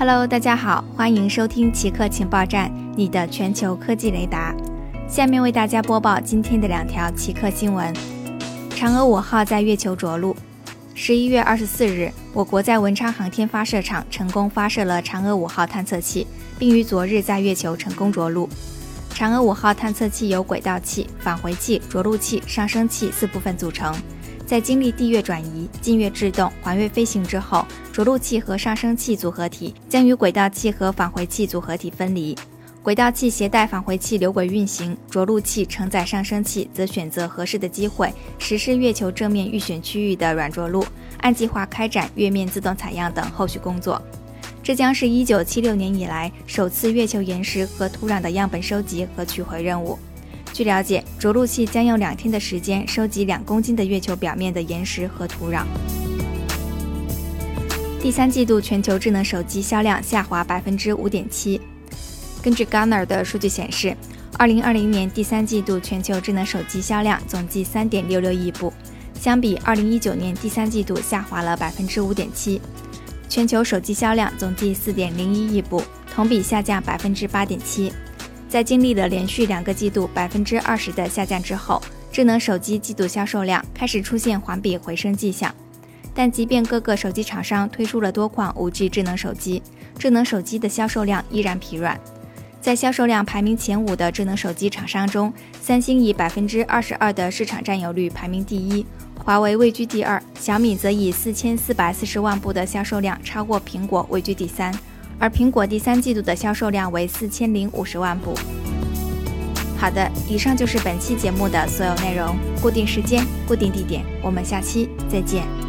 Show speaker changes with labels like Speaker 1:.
Speaker 1: Hello，大家好，欢迎收听奇客情报站，你的全球科技雷达。下面为大家播报今天的两条奇客新闻：嫦娥五号在月球着陆。十一月二十四日，我国在文昌航天发射场成功发射了嫦娥五号探测器，并于昨日在月球成功着陆。嫦娥五号探测器由轨道器、返回器、着陆器、上升器四部分组成。在经历地月转移、近月制动、环月飞行之后，着陆器和上升器组合体将与轨道器和返回器组合体分离。轨道器携带返回器流轨运行，着陆器承载上升器则选择合适的机会实施月球正面预选区域的软着陆，按计划开展月面自动采样等后续工作。这将是一九七六年以来首次月球岩石和土壤的样本收集和取回任务。据了解，着陆器将用两天的时间收集两公斤的月球表面的岩石和土壤。第三季度全球智能手机销量下滑百分之五点七。根据 Gartner 的数据显示，二零二零年第三季度全球智能手机销量总计三点六六亿部，相比二零一九年第三季度下滑了百分之五点七。全球手机销量总计四点零一亿部，同比下降百分之八点七。在经历了连续两个季度百分之二十的下降之后，智能手机季度销售量开始出现环比回升迹象。但即便各个手机厂商推出了多款 5G 智能手机，智能手机的销售量依然疲软。在销售量排名前五的智能手机厂商中，三星以百分之二十二的市场占有率排名第一，华为位居第二，小米则以四千四百四十万部的销售量超过苹果，位居第三。而苹果第三季度的销售量为四千零五十万部。好的，以上就是本期节目的所有内容。固定时间，固定地点，我们下期再见。